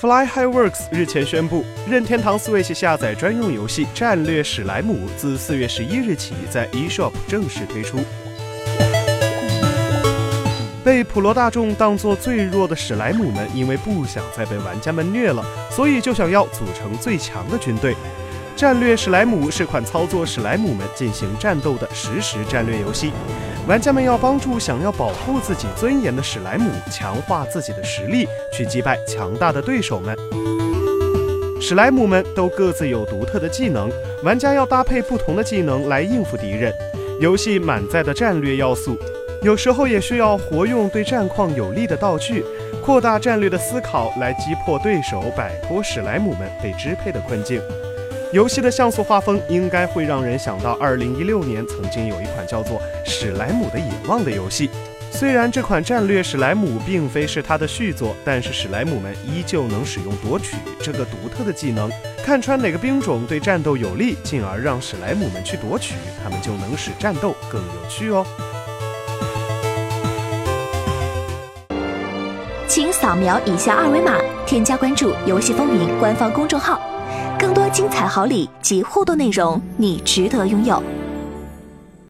Fly High Works 日前宣布，任天堂 Switch 下载专用游戏《战略史莱姆》自四月十一日起在 eShop 正式推出。被普罗大众当作最弱的史莱姆们，因为不想再被玩家们虐了，所以就想要组成最强的军队。战略史莱姆是款操作史莱姆们进行战斗的实时战略游戏，玩家们要帮助想要保护自己尊严的史莱姆，强化自己的实力，去击败强大的对手们。史莱姆们都各自有独特的技能，玩家要搭配不同的技能来应付敌人。游戏满载的战略要素，有时候也需要活用对战况有利的道具，扩大战略的思考，来击破对手，摆脱史莱姆们被支配的困境。游戏的像素画风应该会让人想到2016年曾经有一款叫做《史莱姆的野望》的游戏。虽然这款战略史莱姆并非是它的续作，但是史莱姆们依旧能使用夺取这个独特的技能，看穿哪个兵种对战斗有利，进而让史莱姆们去夺取，他们就能使战斗更有趣哦。请扫描以下二维码，添加关注“游戏风云”官方公众号。更多精彩好礼及互动内容，你值得拥有。